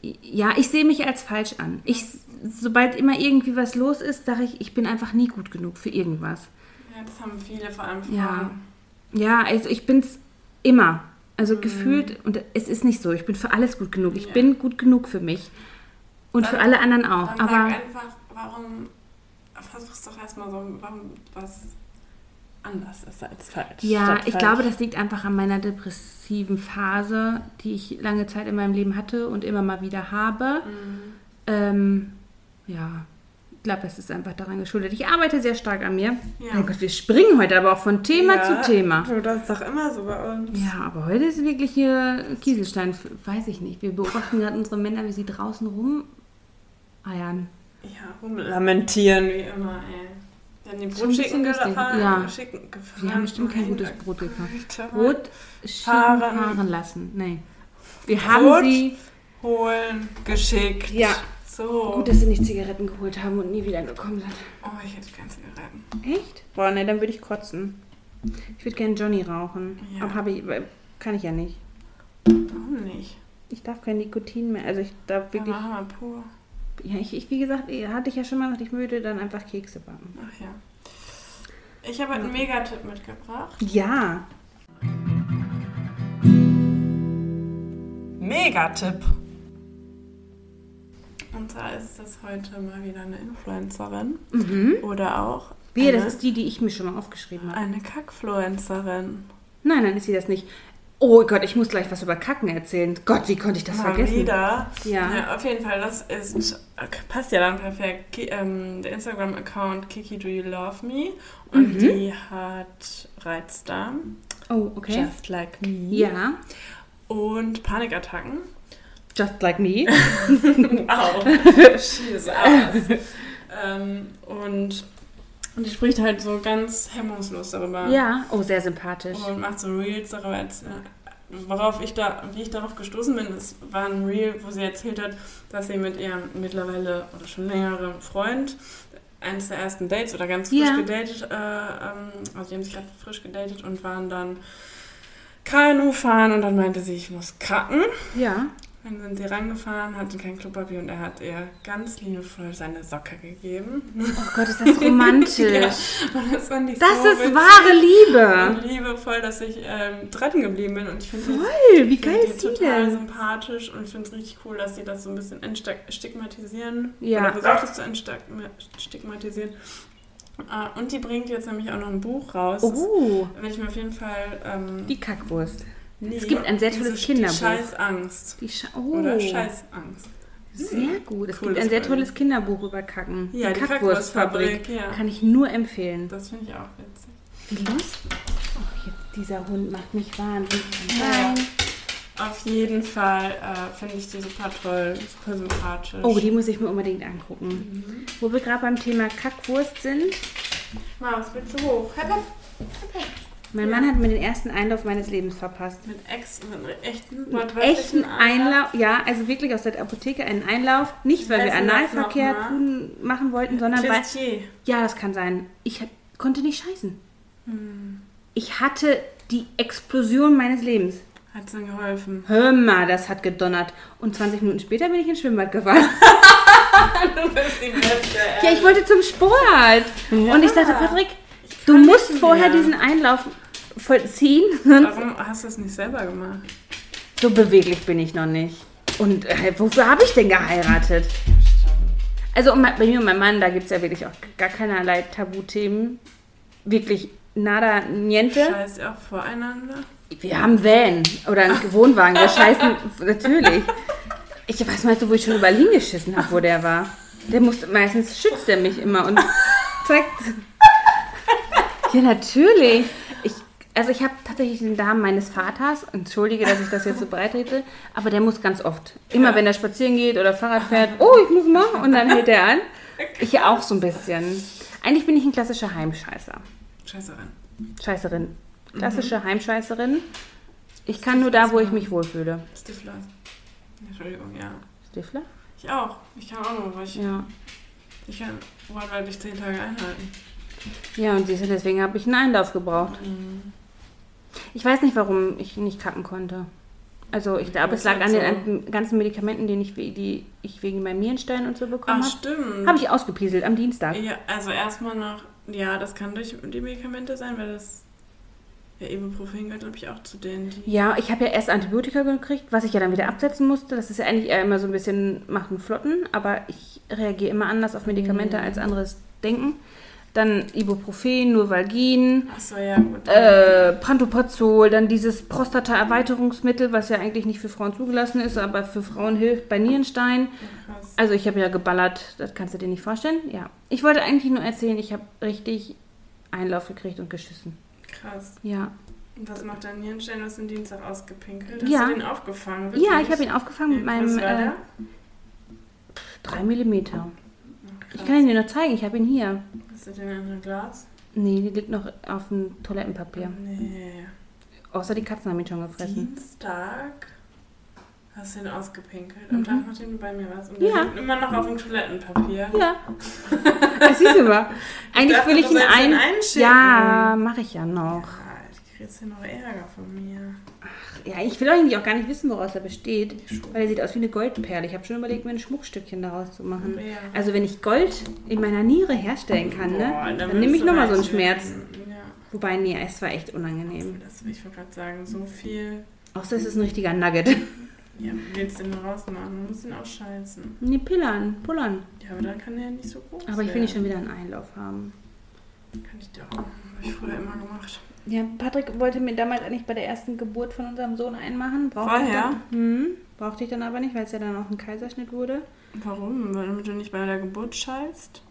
Ja, ich sehe mich als falsch an. Ich, sobald immer irgendwie was los ist, sage ich, ich bin einfach nie gut genug für irgendwas. Ja, das haben viele, vor allem Frauen. Ja. Ja, also ich bin's immer. Also gefühlt, und es ist nicht so, ich bin für alles gut genug. Ich Ja. bin gut genug für mich. Und für Dann- alle anderen auch. Dann Aber sag einfach, warum, versuch's doch erstmal so, warum was anders ist als falsch. ja, ich falsch. glaube, das liegt einfach an meiner depressiven Phase, die ich lange Zeit in meinem Leben hatte und immer mal wieder habe. Mhm. Ähm, ja, glaube, das ist einfach daran geschuldet. Ich arbeite sehr stark an mir. Ja. Mein Gott, wir springen heute aber auch von Thema Ja, zu Thema. Du, das ist doch immer so bei uns. Ja, aber heute ist wirklich hier Kieselstein, weiß ich nicht. Wir beobachten gerade unsere Männer, wie sie draußen rumeiern. Ja, rumlamentieren wie immer, ey. Die haben Brotschicken lustig. gefahren. Ja. Schicken, gefahren. Wir haben bestimmt kein gutes Brot. Alter. Brot Fahren. fahren lassen. Nee. Wir Brot? haben sie. Holen, geschickt. Ja. So. Gut, dass sie nicht Zigaretten geholt haben und nie wieder gekommen sind. oh, ich hätte keine Zigaretten. Echt? Boah, ne, dann würde ich kotzen. Ich würde gerne Johnny rauchen. Ja. Aber habe ich, kann ich ja nicht. Warum nicht? Ich darf kein Nikotin mehr. Also ich darf Ja, wirklich. machen wir pur. Ja, ich, ich wie gesagt, hatte ich ja schon mal gesagt, ich würde dann einfach Kekse backen. Ach ja. Ich habe heute einen Megatipp mitgebracht. Ja. Megatipp. Und zwar ist das heute mal wieder eine Influencerin. Mhm. Oder auch Wehe, eine, das ist die, die ich mir schon mal aufgeschrieben habe. eine Kackfluencerin. Nein, nein, ist sie das nicht. Oh Gott, ich muss gleich was über Kacken erzählen. Gott, wie konnte ich das Mal vergessen? wieder. Ja. Ja, auf jeden Fall, das ist, passt ja dann perfekt. Ki ähm, der Instagram-Account Kiki Do You Love Me und Mhm. die hat Reizdarm, Oh, okay. Just Like Me Ja. und Panikattacken. Just like me. Wow, schieß aus. ähm, und, und die spricht halt so ganz hemmungslos darüber. Ja. Oh, sehr sympathisch. Und macht so Reels darüber. Als, äh, worauf ich da, wie ich darauf gestoßen bin, das war ein Reel, wo sie erzählt hat, dass sie mit ihrem mittlerweile oder schon längeren Freund eines der ersten Dates oder ganz frisch Ja. gedatet, äh, ähm, also die haben sich gerade frisch gedatet und waren dann Kanu fahren und dann meinte sie, ich muss kacken. Ja. Dann sind sie rangefahren, hatten kein Klopapier und er hat ihr ganz liebevoll seine Socke gegeben. Oh Gott, ist das romantisch. Ja. Das ich Das so ist witzig wahre Liebe. und liebevoll, dass ich ähm, dran geblieben bin. Und ich finde Voll, wie die, geil ist die total denn? sympathisch und ich finde es richtig cool, dass sie das so ein bisschen entstigmatisieren. Ja. Oder versucht es zu entstigmatisieren. Äh, und die bringt jetzt nämlich auch noch ein Buch raus. Oh, Das werde ich mir auf jeden Fall. Ähm, die Kackwurst. Nee, es gibt ein sehr tolles Kinderbuch. Scheißangst. Die Scha oh. Oder Scheißangst. Sehr gut. Es gibt ein sehr tolles Kinderbuch über Kacken. Ja, die Kackwurstfabrik. Ja. Kann ich nur empfehlen. Das finde ich auch witzig. Wie lustig. Oh, jetzt, dieser Hund macht mich wahnsinnig. Ja. Nein. Auf jeden Fall äh, finde ich die super toll, super sympathisch. Oh, die muss ich mir unbedingt angucken. Mhm. Wo wir gerade beim Thema Kackwurst sind. Maus, willst du hoch? Hepp, hepp. Mein Mann hat mir den ersten Einlauf meines Lebens verpasst. Mit, ex, mit einem echten, wortwörtlichen echten Einlauf, ja, also wirklich aus der Apotheke einen Einlauf. Nicht, weil wir Analverkehr tun, machen wollten, sondern weil. Klistier. Ja, das kann sein. Ich konnte nicht scheißen. Hm. Ich hatte die Explosion meines Lebens. Hat's dann geholfen? Hör mal, das hat gedonnert. Und 20 Minuten später bin ich ins Schwimmbad gefahren. du bist die Beste, ja, ich wollte zum Sport. Ja. Und ich dachte, Patrick, du kann musst vorher diesen Einlauf vollziehen. Warum hast du es nicht selber gemacht? so beweglich bin ich noch nicht. Und äh, wofür habe ich denn geheiratet? Also bei mir und meinem Mann, da gibt es ja wirklich auch gar keinerlei Tabuthemen. Wirklich nada, niente. Scheißt ihr auch voreinander? Wir haben Van oder einen Wohnwagen. Wir scheißen natürlich. Ich weiß mal so, wo ich schon über Lin geschissen habe, wo der war. Der muss meistens schützt er mich immer und zeigt. Ja, natürlich. Ich, also ich habe tatsächlich den Darm meines Vaters. Entschuldige, dass ich das jetzt so breit rede, aber der muss ganz oft. Immer Ja. wenn er spazieren geht oder Fahrrad fährt, oh, ich muss mal und dann hält er an. Ich auch so ein bisschen. Eigentlich bin ich ein klassischer Heimscheißer. Scheißerin. Scheißerin. Klassische Heimscheißerin. Ich kann nur da, wo ich mich wohlfühle. Stifler. Entschuldigung, ja. Stifler? Ich auch. Ich kann auch nur, weil ich, Ja. ich kann wortwörtlich zehn Tage einhalten. Ja, und siehst du, deswegen habe ich einen Einlauf gebraucht. Ich weiß nicht, warum ich nicht kacken konnte. Also ich glaube, es lag an den an- ganzen Medikamenten, die ich, die ich wegen meinen Nierenstein und so bekommen Ach, habe. stimmt. Habe ich ausgepieselt am Dienstag. Ja, also erstmal noch, ja, das kann durch die Medikamente sein, weil das, ja, Ibuprofen gehört, glaube ich, auch zu denen, die... Ja, ich habe ja erst Antibiotika gekriegt, was ich ja dann wieder absetzen musste. Das ist ja eigentlich eher immer so ein bisschen macht einen Flotten, aber ich reagiere immer anders auf Medikamente als anderes denken. Dann Ibuprofen, Novalgin, Achso, ja, äh, Pantoprazol, dann dieses Prostata-Erweiterungsmittel, was ja eigentlich nicht für Frauen zugelassen ist, aber für Frauen hilft bei Nierenstein. Krass. Also ich habe ja geballert, das kannst du dir nicht vorstellen. Ja, ich wollte eigentlich nur erzählen, ich habe richtig Einlauf gekriegt und geschissen. Krass. Ja, Und was macht dein Nierenstein? Du hast den Dienstag ausgepinkelt. Hast Ja. du den aufgefangen? ja ich habe ihn aufgefangen mit meinem war äh, der? 3 mm. Ich kann ihn dir noch zeigen, ich habe ihn hier. Hast du den in einem Glas? Nee, die liegt noch auf dem Toilettenpapier. Nee. Außer die Katzen haben ihn schon gefressen. Dienstag hast du ihn ausgepinkelt. Am Tag, nachdem du bei mir warst. Und der Mhm. Ja. liegt immer noch auf dem Toilettenpapier. Ja. Das siehst du mal. Eigentlich dachte, will ich ihn ein... einschicken. Ja, mache ich ja noch. Ja, du kriegst hier noch Ärger von mir. Ja, ich will eigentlich auch gar nicht wissen, woraus er besteht. Weil er sieht aus wie eine Goldperle. Ich habe schon überlegt, mir ein Schmuckstückchen daraus zu machen. Ja. Also wenn ich Gold in meiner Niere herstellen kann, ne, Boah, dann nehme ich nochmal so einen Schmerz. Ja. Wobei, nee, es war echt unangenehm. Das, ich wollte gerade sagen, so viel. Außer es ist ein richtiger Nugget. Ja, wie willst du den rausmachen? Du musst ihn ausscheißen. Nee, pillern, pullern. Ja, aber dann kann der ja nicht so groß Aber ich will nicht schon wieder einen Einlauf haben. Kann ich dir auch. Habe ich früher immer gemacht. Ja, Patrick wollte mir damals eigentlich bei der ersten Geburt von unserem Sohn einen machen. Brauchte ich Vorher? dann, hm, brauchte ich dann aber nicht, weil es ja dann auch ein Kaiserschnitt wurde. Warum? Weil du nicht bei der Geburt scheißt?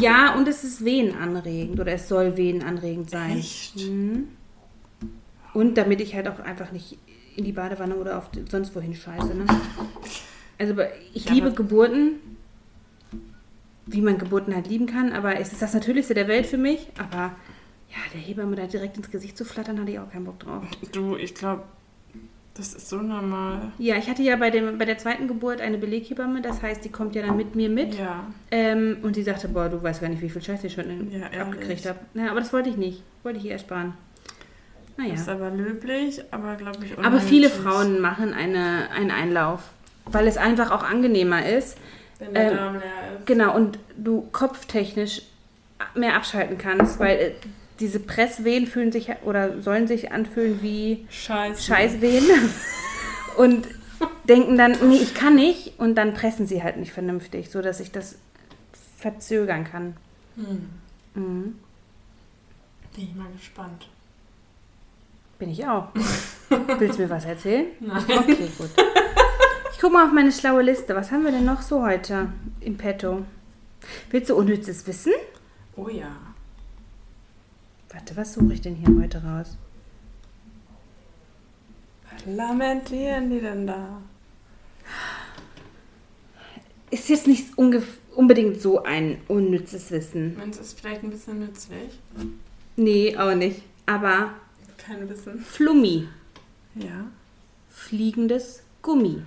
Ja, und es ist wehenanregend oder es soll wehenanregend sein. Echt? Mhm. Und damit ich halt auch einfach nicht in die Badewanne oder auf sonst wohin scheiße. Ne? Also ich Ja, liebe Geburten, wie man Geburten halt lieben kann, aber es ist das Natürlichste der Welt für mich. Aber ja, der Hebamme da direkt ins Gesicht zu flattern, hatte ich auch keinen Bock drauf. Du, ich glaube, das ist so normal. Ja, ich hatte ja bei, dem, bei der zweiten Geburt eine Beleghebamme, das heißt, die kommt ja dann mit mir mit. Ja. Ähm, und die sagte, boah, du weißt gar nicht, wie viel Scheiß ich schon in, Ja, abgekriegt habe. Ja, aber das wollte ich nicht. Wollte ich ihr ersparen. Naja. Ist aber löblich, aber glaube ich Aber viele. Frauen machen eine, einen Einlauf, weil es einfach auch angenehmer ist. Wenn der ähm, Darm leer ist. Genau, und du kopftechnisch mehr abschalten kannst, weil äh, diese Presswehen fühlen sich oder sollen sich anfühlen wie Scheiße. Scheißwehen und denken dann, nee, ich kann nicht und dann pressen sie halt nicht vernünftig, sodass ich das verzögern kann. Hm. Mhm. Bin ich mal gespannt. Bin ich auch. Willst du mir was erzählen? Nein. Okay, gut. Ich guck mal auf meine schlaue Liste. Was haben wir denn noch so heute im Petto? Willst du unnützes Wissen? Oh ja. Warte, was suche ich denn hier heute raus? Was lamentieren die denn da? Ist jetzt nicht unbedingt so ein unnützes Wissen. Meinst du, ist vielleicht ein bisschen nützlich? Nee, auch nicht. Aber Kein Wissen. Flummi. Ja. Fliegendes Gummi.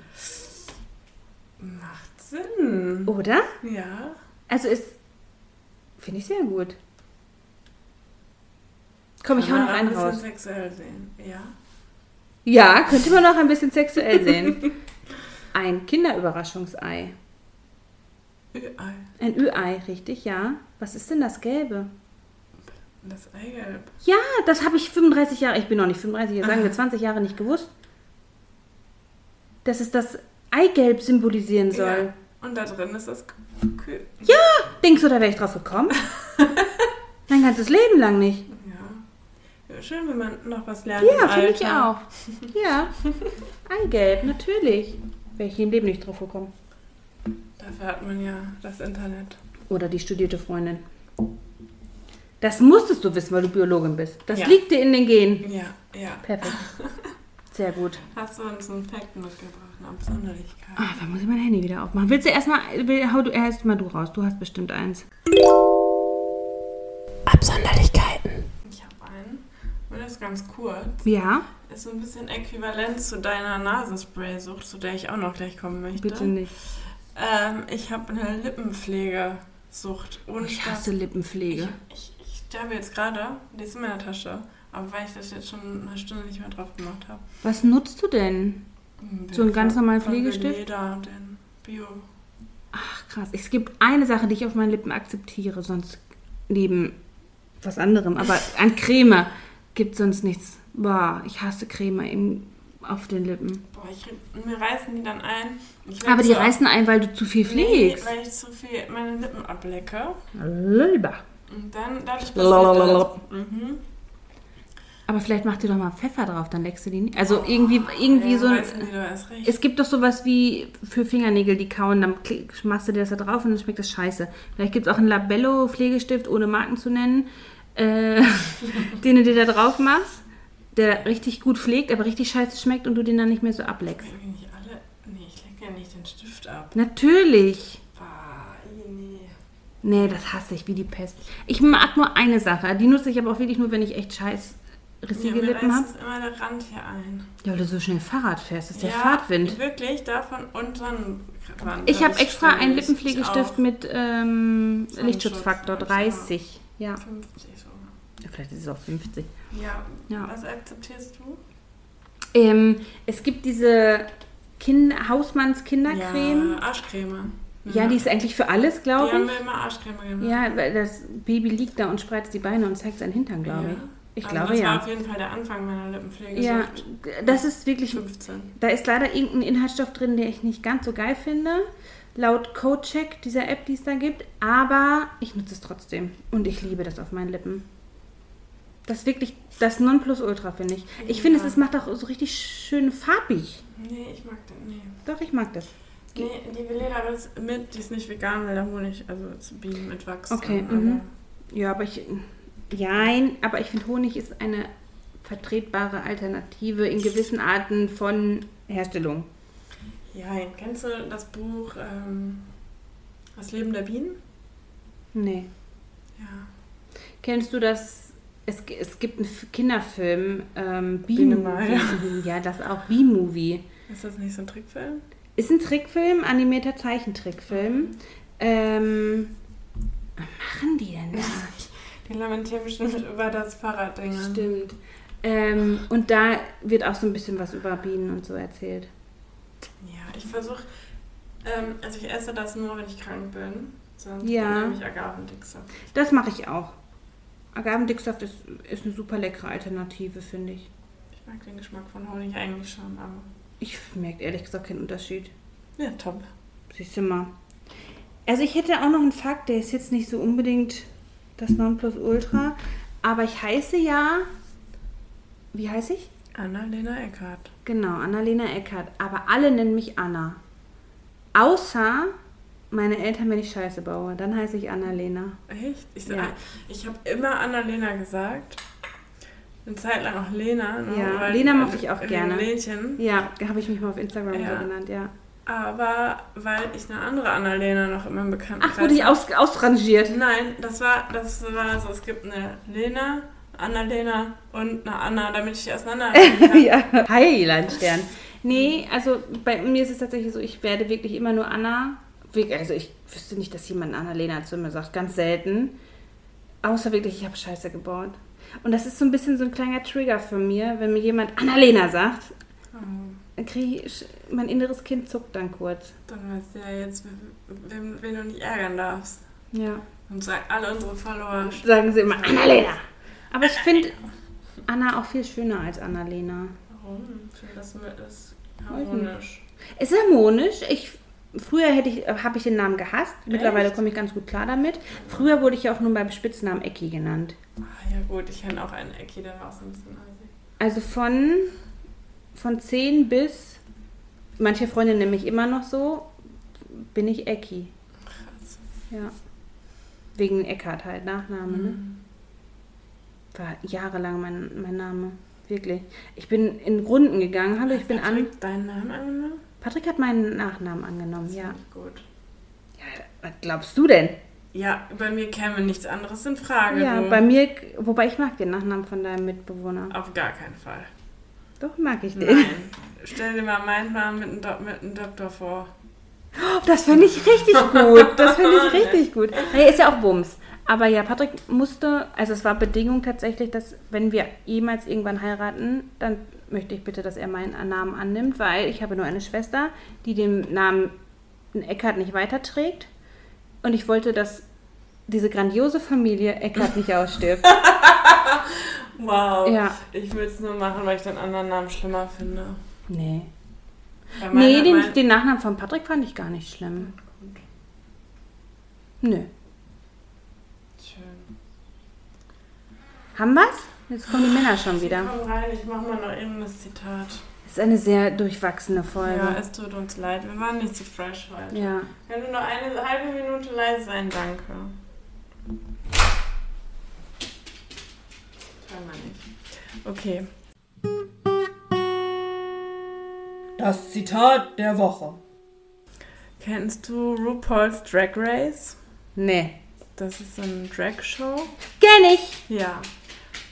Macht Sinn. Oder? Ja. Also ist. Finde ich sehr gut. Komm, ich hau noch einen ein bisschen raus. sexuell sehen. Ja. Ja, könnte man noch ein bisschen sexuell sehen. Ein Kinderüberraschungsei. Überall. Ein Ü-Ei, richtig, ja. Was ist denn das Gelbe? Das Eigelb. Ja, das habe ich 35 Jahre, ich bin noch nicht 35, jetzt sagen wir 20 Jahre nicht gewusst. Dass es das Eigelb symbolisieren soll. Ja. Und da drin ist das Kühl. Denkst du, da wäre ich drauf gekommen? Mein ganzes Leben lang nicht. Schön, wenn man noch was lernt. Ja, finde ich auch. Ja, Eigelb, natürlich. Wäre ich im Leben nicht drauf gekommen. Dafür hat man ja das Internet. Oder die studierte Freundin. Das musstest du wissen, weil du Biologin bist. Das Ja. liegt dir in den Genen. Ja, ja. Perfekt. Sehr gut. Hast du uns einen Fact mitgebracht, eine Absonderlichkeit? Ah, da muss ich mein Handy wieder aufmachen. Willst du erstmal, hau du erst mal du raus. Du hast bestimmt eins. Das ganz kurz. Ja, Ist so ein bisschen äquivalent zu deiner Nasenspray-Sucht, zu der ich auch noch gleich kommen möchte. bitte nicht. Ähm, ich habe eine Lippenpflegesucht. Ohne Ich Spaß. hasse Lippenpflege. Ich, ich sterbe jetzt gerade. Die ist in meiner Tasche. Aber weil ich das jetzt schon eine Stunde nicht mehr drauf gemacht habe. Was nutzt du denn? So einen ganz normalen Pflegestift? Jeder, den Bio. Ach krass. Es gibt eine Sache, die ich auf meinen Lippen akzeptiere, sonst neben was anderem. Aber an Creme gibt sonst nichts. Boah, ich hasse Creme im, auf den Lippen. Boah, ich, mir reißen die dann ein. Ich Aber die reißen ein, weil du zu viel Nee, pflegst. weil ich zu viel meine Lippen ablecke. Lülba. Und dann dadurch passiert das. Mhm. Aber vielleicht mach dir doch mal Pfeffer drauf, dann leckst du die nicht. Also irgendwie, irgendwie ja, so ein. Es gibt doch sowas wie für Fingernägel, die kauen, dann machst du dir das da drauf und dann schmeckt das scheiße. Vielleicht gibt es auch einen Labello-Pflegestift, ohne Marken zu nennen, äh, den du dir da drauf machst, der richtig gut pflegt, aber richtig scheiße schmeckt und du den dann nicht mehr so ableckst. Irgendwie nicht alle. Nee, ich lecke ja nicht den Stift ab. Natürlich. Bah, nee. Nee, das hasse ich wie die Pest. Ich mag nur eine Sache. Die nutze ich aber auch wirklich nur, wenn ich echt scheiß rissige ja, Lippen habe. immer der Rand hier ein. Ja, weil du so schnell Fahrrad fährst. Das ist der ja, Fahrtwind. Wirklich, davon und. Ich habe Das extra einen Lippenpflegestift mit ähm, Lichtschutzfaktor hab ich, ja. 30. Ja. 50 so. Ja, Vielleicht ist es auch 50. Ja. Ja. Was akzeptierst du? Ähm, es gibt diese kind Hausmanns Kindercreme. Ja, Arschcreme. Ja, die ist eigentlich für alles, Die glaube haben ich. wir immer Arschcreme genannt. Ja, weil das Baby liegt da und spreizt die Beine und zeigt seinen Hintern, glaube Ja. ich. Ich Also glaube das war ja. auf jeden Fall der Anfang meiner Lippenpflege. Ja, das ist wirklich 15. Da ist leider irgendein Inhaltsstoff drin, den ich nicht ganz so geil finde. Laut Codecheck, dieser App, die es da gibt. Aber ich nutze es trotzdem. Und ich liebe das auf meinen Lippen. Das ist wirklich das Nonplusultra, finde ich. Ich finde, es, Ja. es macht auch so richtig schön farbig. Nee, ich mag den. Nee. Doch, ich mag das. Nee, die Veleda ist mit, die ist nicht vegan, weil da Honig, also ist Bienen mit Wachs. Okay, mhm. Ja, aber ich. Nein, aber ich finde, Honig ist eine vertretbare Alternative in gewissen Arten von Herstellung. Ja, kennst du das Buch ähm, Das Leben der Bienen? Nee. Ja. Kennst du das? Es, es gibt einen Kinderfilm, ähm, B-Movie. Ja, das auch, B-Movie. Ist das nicht so ein Trickfilm? Ist ein Trickfilm, animierter Zeichentrickfilm. Ähm, was machen die denn da? Die lamentieren bestimmt über das Fahrradding. Stimmt. Ähm, und da wird auch so ein bisschen was über Bienen und so erzählt. Ja, ich versuche, ähm, also ich esse das nur, wenn ich krank bin. Sonst Ja. nehme ich Agavendicksaft. Das mache ich auch. Agavendicksaft ist, ist eine super leckere Alternative, finde ich. Ich mag den Geschmack von Honig eigentlich schon, aber Ich merke ehrlich gesagt keinen Unterschied. ja, top. Siehst du mal. Also ich hätte auch noch einen Fakt, der ist jetzt nicht so unbedingt das Nonplusultra, aber ich heiße ja, wie heiße ich? Annalena Eckhardt. Genau, Annalena Eckert, aber alle nennen mich Anna. Außer meine Eltern, wenn ich Scheiße baue, dann heiße ich Annalena. Echt? Ich, Ja. ich habe immer Annalena gesagt. Eine Zeit lang auch Lena. Ne? Ja, Weil- Lena mochte ich auch gerne. Lädchen. Ja, habe ich mich mal auf Instagram Ja. so genannt, ja. Aber weil ich eine andere Annalena noch in meinem Bekanntenkreis Ach, wurde ich aus, ausrangiert. Nein, das war, das war so, es gibt eine Lena, Annalena und eine Anna, damit ich die auseinander kann. ja. Heilandstern. Nee, also bei mir ist es tatsächlich so, ich werde wirklich immer nur Anna. Also ich wüsste nicht, dass jemand Annalena zu mir sagt. Ganz selten. Außer wirklich, ich habe Scheiße gebaut. Und das ist so ein bisschen so ein kleiner Trigger für mir, wenn mir jemand Annalena sagt, Oh, dann kriege ich, mein inneres Kind zuckt dann kurz. dann weißt du ja jetzt, wen, wen du nicht ärgern darfst. Ja. Und sagen alle unsere Follower. Sagen sie immer Annalena. Aber ich finde Anna auch viel schöner als Annalena. Warum? Ich finde das, Weiß harmonisch. Ist harmonisch. Ich, früher hätte ich, habe ich den Namen gehasst. Mittlerweile komme ich ganz gut klar damit. Früher wurde ich ja auch nur beim Spitznamen Ecki genannt. Ah, ja gut, ich kenne auch einen Ecki, der war auch so ein bisschen assi. Also von, von 10 bis, manche Freunde nennen mich immer noch so, bin ich Ecki. Krass. Ja. Wegen Eckart halt, Nachname. Ne? War jahrelang mein, mein Name. Wirklich. Ich bin in Runden gegangen. Hallo, ich bin an. Patrick, deinen Namen angenommen? Patrick hat meinen Nachnamen angenommen, Das ja. Gut. ja. Was glaubst du denn? Ja, bei mir käme nichts anderes in Frage. Ja, du. bei mir, wobei ich mag den Nachnamen von deinem Mitbewohner. Auf gar keinen Fall. Doch, mag ich den. Nein. Stell dir mal meinen Namen mit einem, Do mit einem Doktor vor. Das finde ich richtig gut. Das finde ich richtig gut. Er ist ja auch Bums. Aber ja, Patrick musste, also es war Bedingung tatsächlich, dass wenn wir jemals irgendwann heiraten, dann möchte ich bitte, dass er meinen Namen annimmt, weil ich habe nur eine Schwester, die den Namen Eckhardt nicht weiterträgt. Und ich wollte, dass diese grandiose Familie Eckhardt nicht ausstirbt. Wow. Ja. Ich will es nur machen, weil ich den anderen Namen schlimmer finde. Nee. Weil Nee, meine- den, den Nachnamen von Patrick fand ich gar nicht schlimm. Nö. Schön. Haben wir's? Jetzt kommen die Männer schon wieder. Komm rein, ich mach mal noch irgendein Zitat. Das ist eine sehr durchwachsene Folge. Ja, es tut uns leid. Wir waren nicht so fresh heute. Ja. Wenn du noch eine halbe Minute leise sein, danke. Hören wir nicht. Okay. Das Zitat der Woche. Kennst du RuPaul's Drag Race? Nee. Das ist so eine Drag-Show. Kenn ich. Ja.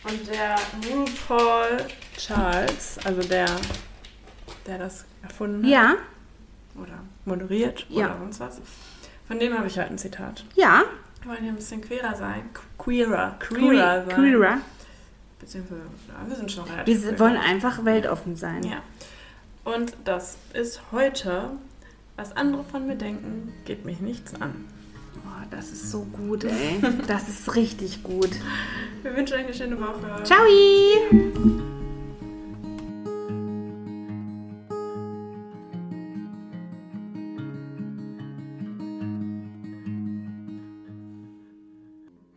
Und der RuPaul Charles, also der, der das erfunden hat Ja, oder moderiert Ja. oder sonst was, von dem habe ich heute ein Zitat. ja. Wir wollen hier ein bisschen queerer sein. Queerer. Queerer Queer- sein. Queerer. Beziehungsweise, ja, wir sind schon relativ Wir wollen einfach weltoffen sein. Ja. Und das ist heute, was andere von mir denken, geht mich nichts an. Oh, das ist so gut, ey. Das ist richtig gut. Wir wünschen euch eine schöne Woche. Ciao!